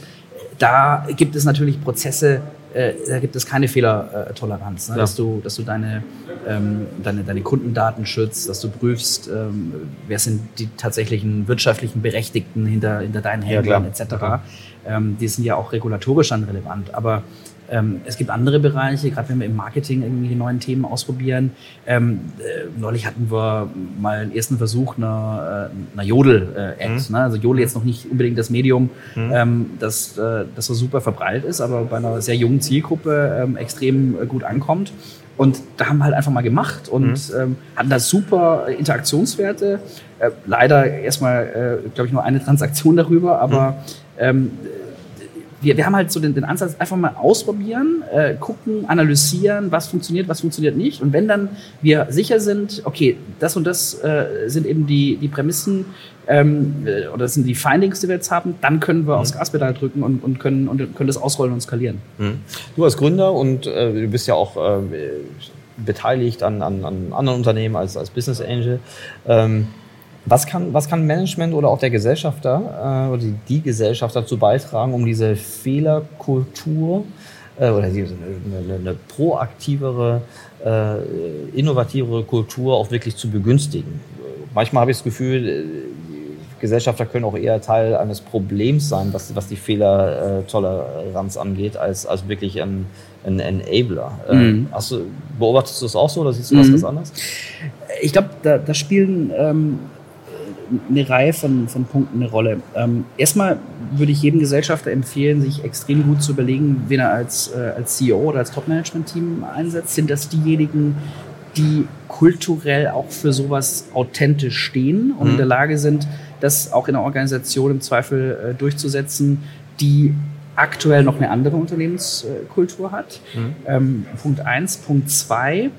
da gibt es natürlich Prozesse, äh, da gibt es keine Fehlertoleranz, ne? ja. dass, du, dass du deine, ähm, deine, deine Kundendaten schützt, dass du prüfst, ähm, wer sind die tatsächlichen wirtschaftlichen Berechtigten hinter, hinter deinen Händlern ja, etc. Ähm, die sind ja auch regulatorisch dann relevant. Aber ähm, es gibt andere Bereiche, gerade wenn wir im Marketing irgendwelche neuen Themen ausprobieren. Ähm, äh, neulich hatten wir mal einen ersten Versuch einer, äh, einer Jodel-App. Mhm. Ne? Also Jodel jetzt noch nicht unbedingt das Medium, mhm. ähm, das, äh, das so super verbreitet ist, aber bei einer sehr jungen Zielgruppe ähm, extrem äh, gut ankommt. Und da haben wir halt einfach mal gemacht und mhm. ähm, hatten da super Interaktionswerte. Äh, leider erstmal, äh, glaube ich, nur eine Transaktion darüber, aber mhm. ähm, wir, wir haben halt so den, den Ansatz, einfach mal ausprobieren, äh, gucken, analysieren, was funktioniert, was funktioniert nicht. Und wenn dann wir sicher sind, okay, das und das äh, sind eben die, die Prämissen ähm, äh, oder das sind die Findings, die wir jetzt haben, dann können wir mhm. aufs Gaspedal drücken und, und, können, und können das ausrollen und skalieren. Mhm. Du als Gründer und äh, du bist ja auch äh, beteiligt an, an, an anderen Unternehmen als, als Business Angel. Ähm, was kann, was kann Management oder auch der Gesellschafter äh, oder die, die Gesellschaft dazu beitragen, um diese Fehlerkultur äh, oder die, eine, eine, proaktivere, äh, innovativere Kultur auch wirklich zu begünstigen? Manchmal habe ich das Gefühl, äh, Gesellschafter können auch eher Teil eines Problems sein, was, was die Fehlertoleranz angeht, als, als wirklich ein, ein Enabler. Äh, mhm. Hast du, beobachtest du das auch so oder siehst du das mhm. ganz anders? Ich glaube, da, da spielen ähm, eine Reihe von, von Punkten eine Rolle. Ähm, erstmal würde ich jedem Gesellschafter empfehlen, sich extrem gut zu überlegen, wen er als, äh, als CEO oder als Top-Management-Team einsetzt. Sind das diejenigen, die kulturell auch für sowas authentisch stehen und mhm. in der Lage sind, das auch in der Organisation im Zweifel äh, durchzusetzen, die aktuell noch eine andere Unternehmenskultur hat. Mhm. Ähm, Punkt eins. Punkt zwei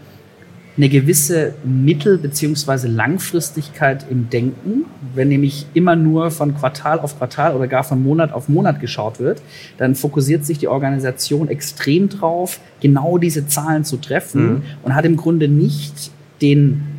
eine gewisse Mittel- bzw. Langfristigkeit im Denken. Wenn nämlich immer nur von Quartal auf Quartal oder gar von Monat auf Monat geschaut wird, dann fokussiert sich die Organisation extrem drauf, genau diese Zahlen zu treffen mhm. und hat im Grunde nicht den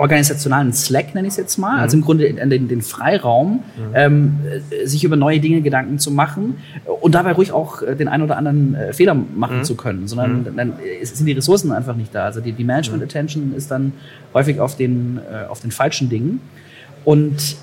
organisationalen Slack, nenne ich es jetzt mal, mhm. also im Grunde den, den Freiraum, mhm. ähm, sich über neue Dinge Gedanken zu machen und dabei ruhig auch äh, den einen oder anderen äh, Fehler machen mhm. zu können, sondern mhm. dann sind die Ressourcen einfach nicht da. Also die, die Management-Attention ist dann häufig auf den, äh, auf den falschen Dingen. Und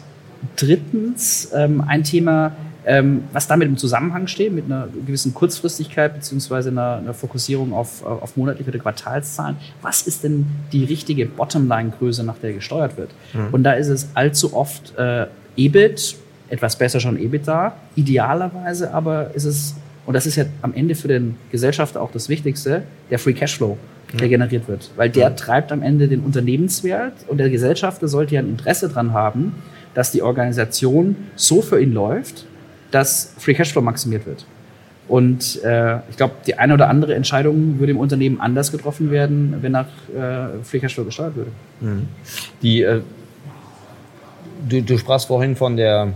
drittens ähm, ein Thema, ähm, was damit im Zusammenhang steht, mit einer gewissen Kurzfristigkeit beziehungsweise einer, einer Fokussierung auf, auf monatliche oder Quartalszahlen. Was ist denn die richtige Bottomline-Größe, nach der gesteuert wird? Mhm. Und da ist es allzu oft äh, EBIT, etwas besser schon EBITDA. Idealerweise aber ist es, und das ist ja am Ende für den Gesellschafter auch das Wichtigste, der Free Cashflow, der mhm. generiert wird. Weil der mhm. treibt am Ende den Unternehmenswert und der Gesellschafter sollte ja ein Interesse daran haben, dass die Organisation so für ihn läuft, dass Free Cashflow maximiert wird. Und äh, ich glaube, die eine oder andere Entscheidung würde im Unternehmen anders getroffen werden, wenn nach äh, Free Cashflow gesteuert würde. Mhm. Die, äh, du, du sprachst vorhin von der,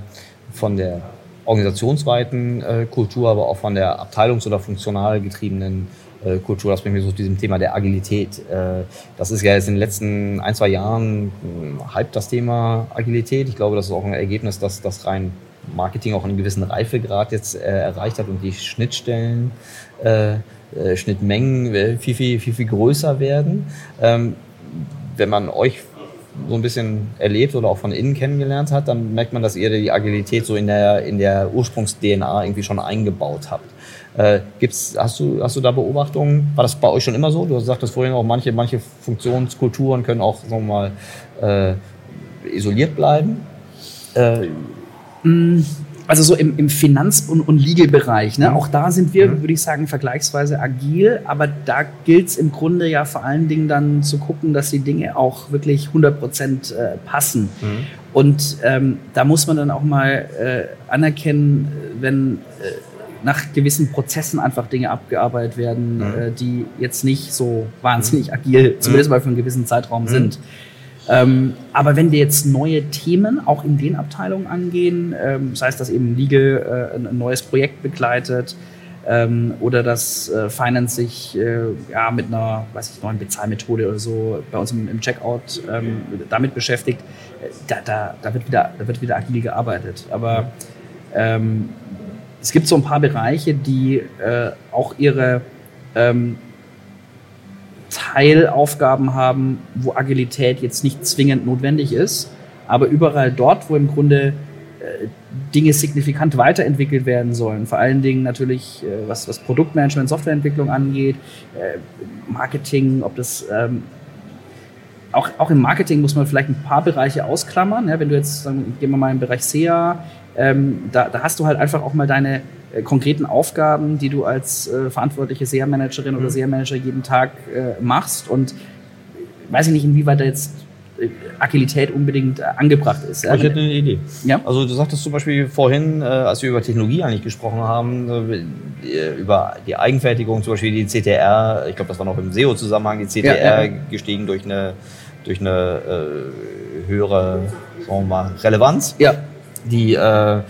von der organisationsweiten äh, Kultur, aber auch von der abteilungs- oder funktional getriebenen äh, Kultur. Das bringt mich so zu diesem Thema der Agilität. Äh, das ist ja jetzt in den letzten ein, zwei Jahren halb das Thema Agilität. Ich glaube, das ist auch ein Ergebnis, dass das rein Marketing auch einen gewissen Reifegrad jetzt äh, erreicht hat und die Schnittstellen, äh, äh, Schnittmengen äh, viel, viel, viel, viel größer werden. Ähm, wenn man euch so ein bisschen erlebt oder auch von innen kennengelernt hat, dann merkt man, dass ihr die Agilität so in der, in der Ursprungs-DNA irgendwie schon eingebaut habt. Äh, gibt's, hast, du, hast du da Beobachtungen? War das bei euch schon immer so? Du sagtest vorhin auch, manche, manche Funktionskulturen können auch sagen wir mal, äh, isoliert bleiben. Äh, also so im, im Finanz- und, und Legal-Bereich, ne? Mhm. auch da sind wir, mhm. würde ich sagen, vergleichsweise agil, aber da gilt es im Grunde ja vor allen Dingen dann zu gucken, dass die Dinge auch wirklich 100 Prozent äh, passen. Mhm. Und ähm, da muss man dann auch mal äh, anerkennen, wenn äh, nach gewissen Prozessen einfach Dinge abgearbeitet werden, mhm. äh, die jetzt nicht so wahnsinnig mhm. agil, zumindest mhm. mal für einen gewissen Zeitraum sind. Ähm, aber wenn wir jetzt neue Themen auch in den Abteilungen angehen, ähm, das heißt, dass eben Legal äh, ein neues Projekt begleitet ähm, oder dass äh, Finance sich äh, ja, mit einer weiß ich, neuen Bezahlmethode oder so bei uns im, im Checkout ähm, damit beschäftigt, äh, da, da, da, wird wieder, da wird wieder agil gearbeitet. Aber ähm, es gibt so ein paar Bereiche, die äh, auch ihre ähm, Teilaufgaben haben, wo Agilität jetzt nicht zwingend notwendig ist, aber überall dort, wo im Grunde äh, Dinge signifikant weiterentwickelt werden sollen. Vor allen Dingen natürlich, äh, was, was Produktmanagement, Softwareentwicklung angeht, äh, Marketing, ob das ähm, auch, auch im Marketing muss man vielleicht ein paar Bereiche ausklammern. Ja, wenn du jetzt, sagen, gehen wir mal im Bereich SEA, ähm, da, da hast du halt einfach auch mal deine äh, konkreten Aufgaben, die du als äh, verantwortliche SEA-Managerin oder mhm. SEA-Manager jeden Tag äh, machst. Und weiß ich nicht, inwieweit da jetzt äh, Agilität unbedingt äh, angebracht ist. Ich hätte eine Idee. Ja? Also du sagtest zum Beispiel vorhin, äh, als wir über Technologie eigentlich gesprochen haben, über die Eigenfertigung, zum Beispiel die CTR, ich glaube, das war noch im SEO-Zusammenhang, die CTR ja, ja. gestiegen durch eine, durch eine äh, höhere sagen wir mal, Relevanz. Ja. Die äh,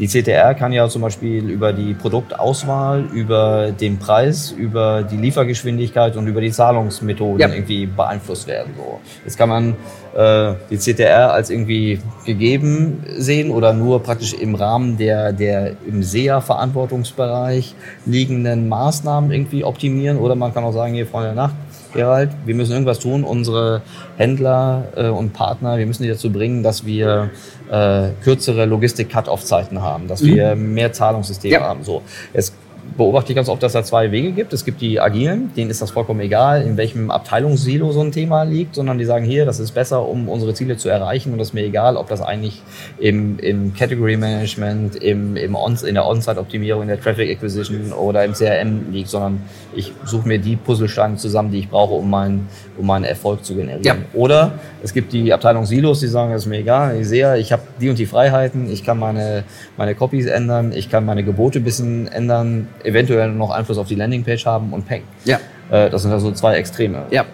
die CTR kann ja zum Beispiel über die Produktauswahl, über den Preis, über die Liefergeschwindigkeit und über die Zahlungsmethoden ja. irgendwie beeinflusst werden. So. Jetzt kann man äh, die CTR als irgendwie gegeben sehen oder nur praktisch im Rahmen der, der im SEA-Verantwortungsbereich liegenden Maßnahmen irgendwie optimieren oder man kann auch sagen, hier Freunde der Nacht, Gerald, wir müssen irgendwas tun, unsere Händler äh, und Partner, wir müssen die dazu bringen, dass wir äh, kürzere Logistik-Cut-Off-Zeiten haben, dass mhm. wir mehr Zahlungssysteme ja. haben. So. Es beobachte ich ganz oft, dass da zwei Wege gibt. Es gibt die Agilen, denen ist das vollkommen egal, in welchem Abteilungssilo so ein Thema liegt, sondern die sagen hier, das ist besser, um unsere Ziele zu erreichen und das ist mir egal, ob das eigentlich im, im Category Management, im, im On, in der On-Site-Optimierung, in der Traffic Acquisition oder im CRM liegt, sondern ich suche mir die Puzzlesteine zusammen, die ich brauche, um meinen, um meinen Erfolg zu generieren. Ja. Oder es gibt die Abteilung Silos, die sagen, das ist mir egal, ich sehe, ich habe die und die Freiheiten, ich kann meine, meine Copies ändern, ich kann meine Gebote ein bisschen ändern, eventuell noch Einfluss auf die Landingpage haben und peng. Ja. Äh, das sind also zwei Extreme. Ja.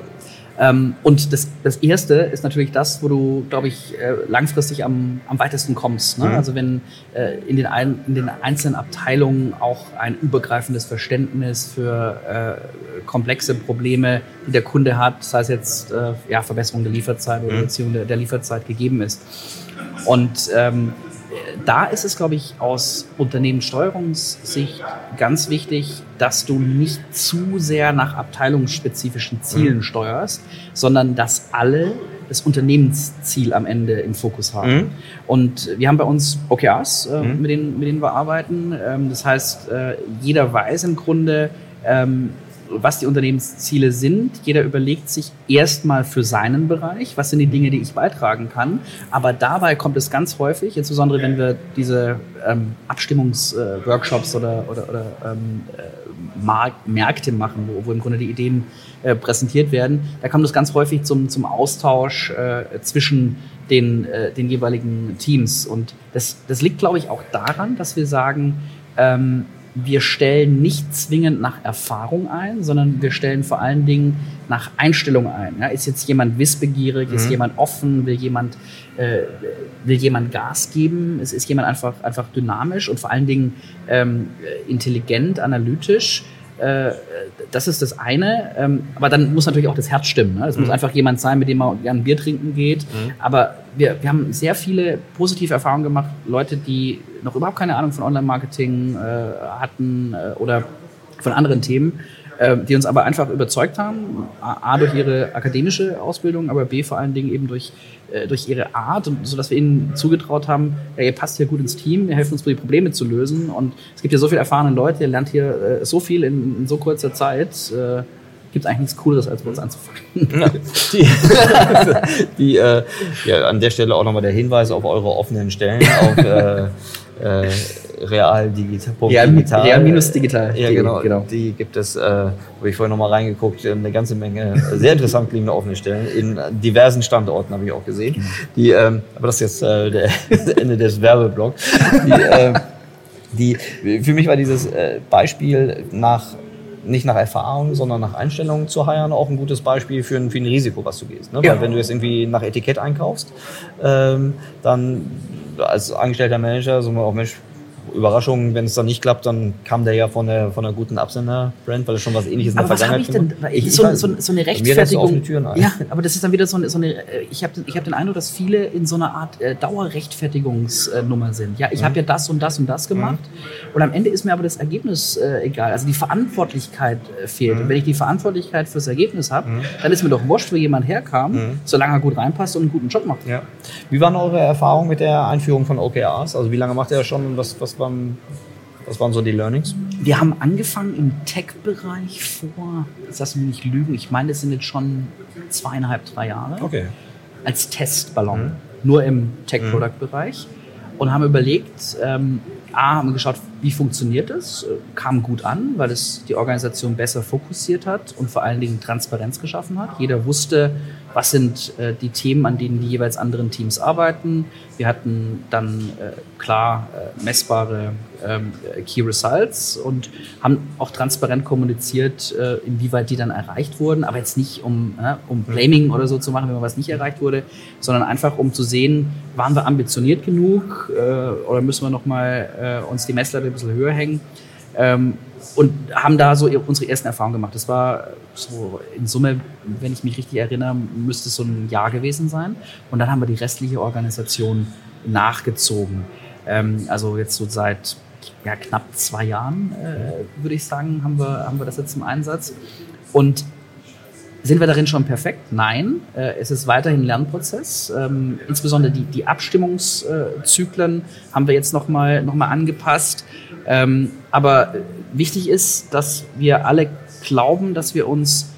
Ähm, und das, das erste ist natürlich das, wo du, glaube ich, äh, langfristig am, am weitesten kommst. Ne? Mhm. Also wenn äh, in, den ein, in den einzelnen Abteilungen auch ein übergreifendes Verständnis für äh, komplexe Probleme, die der Kunde hat, sei es jetzt äh, ja, Verbesserung der Lieferzeit oder mhm. Beziehung der, der Lieferzeit gegeben ist. Und ähm, da ist es, glaube ich, aus Unternehmenssteuerungssicht ganz wichtig, dass du nicht zu sehr nach abteilungsspezifischen Zielen mhm. steuerst, sondern dass alle das Unternehmensziel am Ende im Fokus haben. Mhm. Und wir haben bei uns OKRs, äh, mhm. mit, denen, mit denen wir arbeiten. Ähm, das heißt, äh, jeder weiß im Grunde, ähm, was die Unternehmensziele sind. Jeder überlegt sich erstmal für seinen Bereich, was sind die Dinge, die ich beitragen kann. Aber dabei kommt es ganz häufig, insbesondere wenn wir diese ähm, Abstimmungsworkshops äh, oder, oder, oder ähm, äh, Märkte machen, wo, wo, im Grunde die Ideen äh, präsentiert werden, da kommt es ganz häufig zum, zum Austausch äh, zwischen den, äh, den jeweiligen Teams. Und das, das liegt, glaube ich, auch daran, dass wir sagen, ähm, wir stellen nicht zwingend nach Erfahrung ein, sondern wir stellen vor allen Dingen nach Einstellung ein. Ja, ist jetzt jemand wissbegierig, mhm. ist jemand offen, will jemand, äh, will jemand Gas geben, ist, ist jemand einfach, einfach dynamisch und vor allen Dingen ähm, intelligent, analytisch. Äh, das ist das eine. Ähm, aber dann muss natürlich auch das Herz stimmen. Ne? Es mhm. muss einfach jemand sein, mit dem man gerne Bier trinken geht. Mhm. Aber wir, wir haben sehr viele positive Erfahrungen gemacht. Leute, die noch überhaupt keine Ahnung von Online-Marketing äh, hatten äh, oder von anderen Themen, äh, die uns aber einfach überzeugt haben. A, durch ihre akademische Ausbildung, aber B vor allen Dingen eben durch, äh, durch ihre Art, und so dass wir ihnen zugetraut haben, ja, ihr passt hier gut ins Team, ihr helft uns, die Probleme zu lösen. Und es gibt ja so viele erfahrene Leute, ihr lernt hier äh, so viel in, in so kurzer Zeit äh, gibt es eigentlich nichts Cooleres, als bei uns anzufangen. Die, die äh, ja, an der Stelle auch nochmal der Hinweis auf eure offenen Stellen auf äh, äh, real digital. Real, digital. real minus digital. Ja, genau, genau. Die gibt es, äh, habe ich vorhin nochmal reingeguckt, eine ganze Menge sehr interessant klingende offene Stellen. In diversen Standorten habe ich auch gesehen. Die, ähm, aber das ist jetzt äh, der Ende des Werbeblocks. Die, äh, die, für mich war dieses äh, Beispiel nach nicht nach Erfahrung, sondern nach Einstellung zu heiern auch ein gutes Beispiel für ein, für ein Risiko, was du gehst. Ne? Ja. Weil wenn du jetzt irgendwie nach Etikett einkaufst, ähm, dann als angestellter Manager, so auch Mensch, Überraschung, wenn es dann nicht klappt, dann kam der ja von der, von einer guten Absender-Brand, weil es schon was ähnliches in der aber Vergangenheit was ich denn? Ich, so, so, so, eine Rechtfertigung. Ja, aber das ist dann wieder so eine, so eine ich habe ich hab den Eindruck, dass viele in so einer Art äh, Dauerrechtfertigungsnummer sind. Ja, ich mhm. habe ja das und das und das gemacht mhm. und am Ende ist mir aber das Ergebnis äh, egal. Also die Verantwortlichkeit äh, fehlt. Mhm. Und wenn ich die Verantwortlichkeit fürs Ergebnis habe, mhm. dann ist mir doch wurscht, wo jemand herkam, mhm. solange er gut reinpasst und einen guten Job macht. Ja. Wie waren eure Erfahrungen mit der Einführung von OKRs? Also wie lange macht ihr das schon und was, was waren, was waren so die Learnings? Wir haben angefangen im Tech-Bereich vor, jetzt lass mich nicht lügen, ich meine, das sind jetzt schon zweieinhalb, drei Jahre. Okay. Als Testballon, mhm. nur im Tech-Product-Bereich. Und haben überlegt, ähm, A, haben wir geschaut, wie funktioniert das? Kam gut an, weil es die Organisation besser fokussiert hat und vor allen Dingen Transparenz geschaffen hat. Jeder wusste, was sind äh, die Themen, an denen die jeweils anderen Teams arbeiten. Wir hatten dann äh, klar äh, messbare ähm, Key Results und haben auch transparent kommuniziert, äh, inwieweit die dann erreicht wurden, aber jetzt nicht um, äh, um Blaming oder so zu machen, wenn was nicht erreicht wurde, sondern einfach um zu sehen, waren wir ambitioniert genug äh, oder müssen wir nochmal äh, uns die Messlatte bisschen höher hängen. Ähm, und haben da so unsere ersten Erfahrungen gemacht. Das war so in Summe, wenn ich mich richtig erinnere, müsste es so ein Jahr gewesen sein. Und dann haben wir die restliche Organisation nachgezogen. Ähm, also jetzt so seit ja, knapp zwei Jahren, äh, würde ich sagen, haben wir, haben wir das jetzt im Einsatz. Und sind wir darin schon perfekt? Nein. Äh, es ist weiterhin ein Lernprozess. Ähm, insbesondere die, die Abstimmungszyklen haben wir jetzt nochmal noch mal angepasst. Ähm, aber wichtig ist, dass wir alle glauben, dass wir uns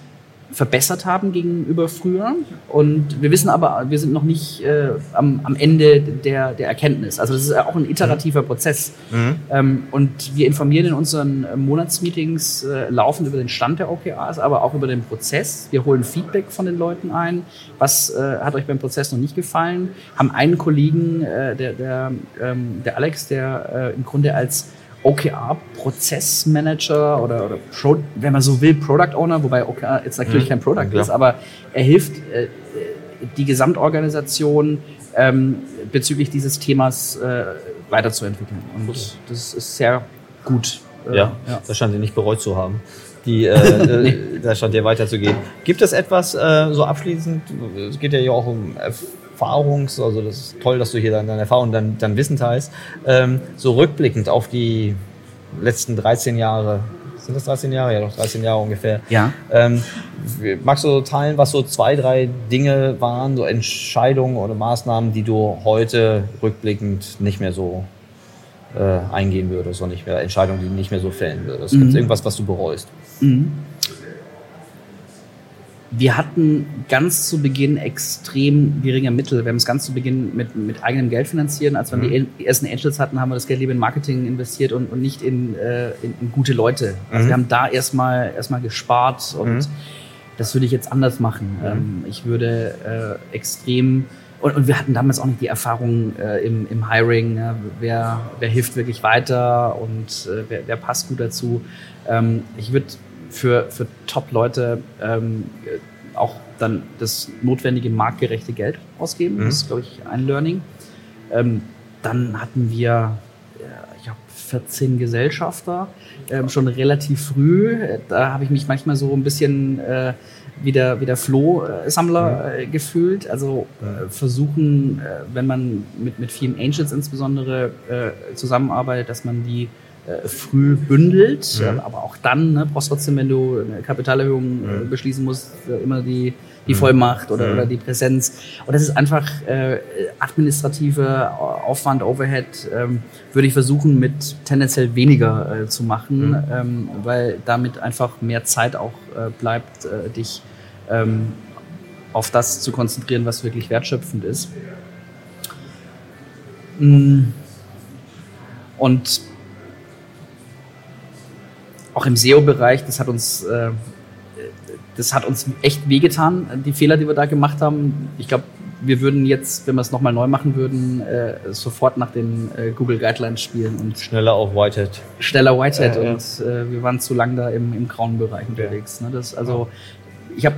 verbessert haben gegenüber früher. Und wir wissen aber, wir sind noch nicht äh, am, am Ende der, der Erkenntnis. Also das ist auch ein iterativer Prozess. Mhm. Ähm, und wir informieren in unseren Monatsmeetings äh, laufend über den Stand der OKRs, aber auch über den Prozess. Wir holen Feedback von den Leuten ein. Was äh, hat euch beim Prozess noch nicht gefallen? Haben einen Kollegen, äh, der, der, ähm, der Alex, der äh, im Grunde als OKR-Prozessmanager oder, oder Pro, wenn man so will, Product Owner, wobei OKR jetzt natürlich mhm. kein Product ja. ist, aber er hilft äh, die Gesamtorganisation ähm, bezüglich dieses Themas äh, weiterzuentwickeln. Und okay. das ist sehr gut. Äh, ja, ja, das scheint ihr nicht bereut zu haben. Die, äh, nee. Da scheint ihr weiterzugehen. Gibt es etwas äh, so abschließend? Es geht ja auch um Erfahrungs-, also das ist toll, dass du hier deine Erfahrung, dein, dein Wissen teilst, ähm, so rückblickend auf die letzten 13 Jahre, sind das 13 Jahre? Ja, doch 13 Jahre ungefähr. Ja. Ähm, magst du teilen, was so zwei, drei Dinge waren, so Entscheidungen oder Maßnahmen, die du heute rückblickend nicht mehr so äh, eingehen würdest oder nicht mehr, Entscheidungen, die du nicht mehr so fällen würdest? Mhm. Gibt es irgendwas, was du bereust? Mhm. Wir hatten ganz zu Beginn extrem geringe Mittel. Wir haben es ganz zu Beginn mit, mit eigenem Geld finanziert. Als wir mhm. die ersten Angels hatten, haben wir das Geld lieber in Marketing investiert und, und nicht in, äh, in, in, gute Leute. Also mhm. wir haben da erstmal erstmal gespart und mhm. das würde ich jetzt anders machen. Mhm. Ähm, ich würde äh, extrem und, und, wir hatten damals auch nicht die Erfahrung äh, im, im, Hiring, ja, wer, wer, hilft wirklich weiter und äh, wer, wer, passt gut dazu. Ähm, ich würde für, für Top-Leute ähm, auch dann das notwendige marktgerechte Geld ausgeben. Mhm. Das ist, glaube ich, ein Learning. Ähm, dann hatten wir, ich glaube, 14 Gesellschafter, ähm, schon relativ früh. Da habe ich mich manchmal so ein bisschen äh, wie der, wie der Flohsammler äh, gefühlt. Also äh, versuchen, äh, wenn man mit, mit vielen Angels insbesondere äh, zusammenarbeitet, dass man die äh, früh bündelt. Mhm. aber auch dann ne, brauchst du trotzdem, wenn du eine Kapitalerhöhung mhm. beschließen musst, immer die die mhm. Vollmacht oder, mhm. oder die Präsenz. Und das ist einfach äh, administrative Aufwand, Overhead, ähm, würde ich versuchen, mit tendenziell weniger äh, zu machen, mhm. ähm, weil damit einfach mehr Zeit auch äh, bleibt, äh, dich ähm, auf das zu konzentrieren, was wirklich wertschöpfend ist. Mm. Und auch im SEO-Bereich, das hat uns äh, das hat uns echt wehgetan, die Fehler, die wir da gemacht haben. Ich glaube, wir würden jetzt, wenn wir es nochmal neu machen würden, äh, sofort nach den äh, Google Guidelines spielen und schneller auf Whitehead. Schneller Whitehead äh, und ja. wir waren zu lang da im, im grauen Bereich unterwegs. Ne? Das, also ich habe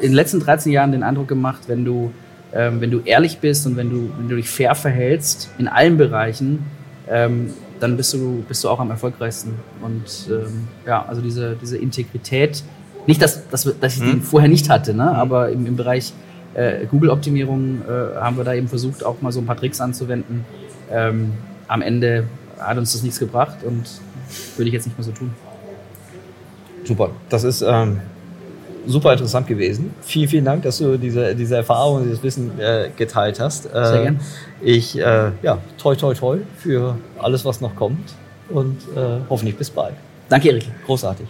in den letzten 13 Jahren den Eindruck gemacht, wenn du ähm, wenn du ehrlich bist und wenn du, wenn du dich fair verhältst in allen Bereichen, ähm, dann bist du, bist du auch am erfolgreichsten. Und ähm, ja, also diese, diese Integrität, nicht, dass, dass, dass ich hm. den vorher nicht hatte, ne? Hm. aber im, im Bereich äh, Google-Optimierung äh, haben wir da eben versucht, auch mal so ein paar Tricks anzuwenden. Ähm, am Ende hat uns das nichts gebracht und würde ich jetzt nicht mehr so tun. Super, das ist ähm, super interessant gewesen. Vielen, vielen Dank, dass du diese, diese Erfahrung, dieses Wissen äh, geteilt hast. Sehr äh, gerne. Ich, äh, ja, toi, toi, toi für alles, was noch kommt und äh, hoffentlich bis bald. Danke, Erik. Großartig.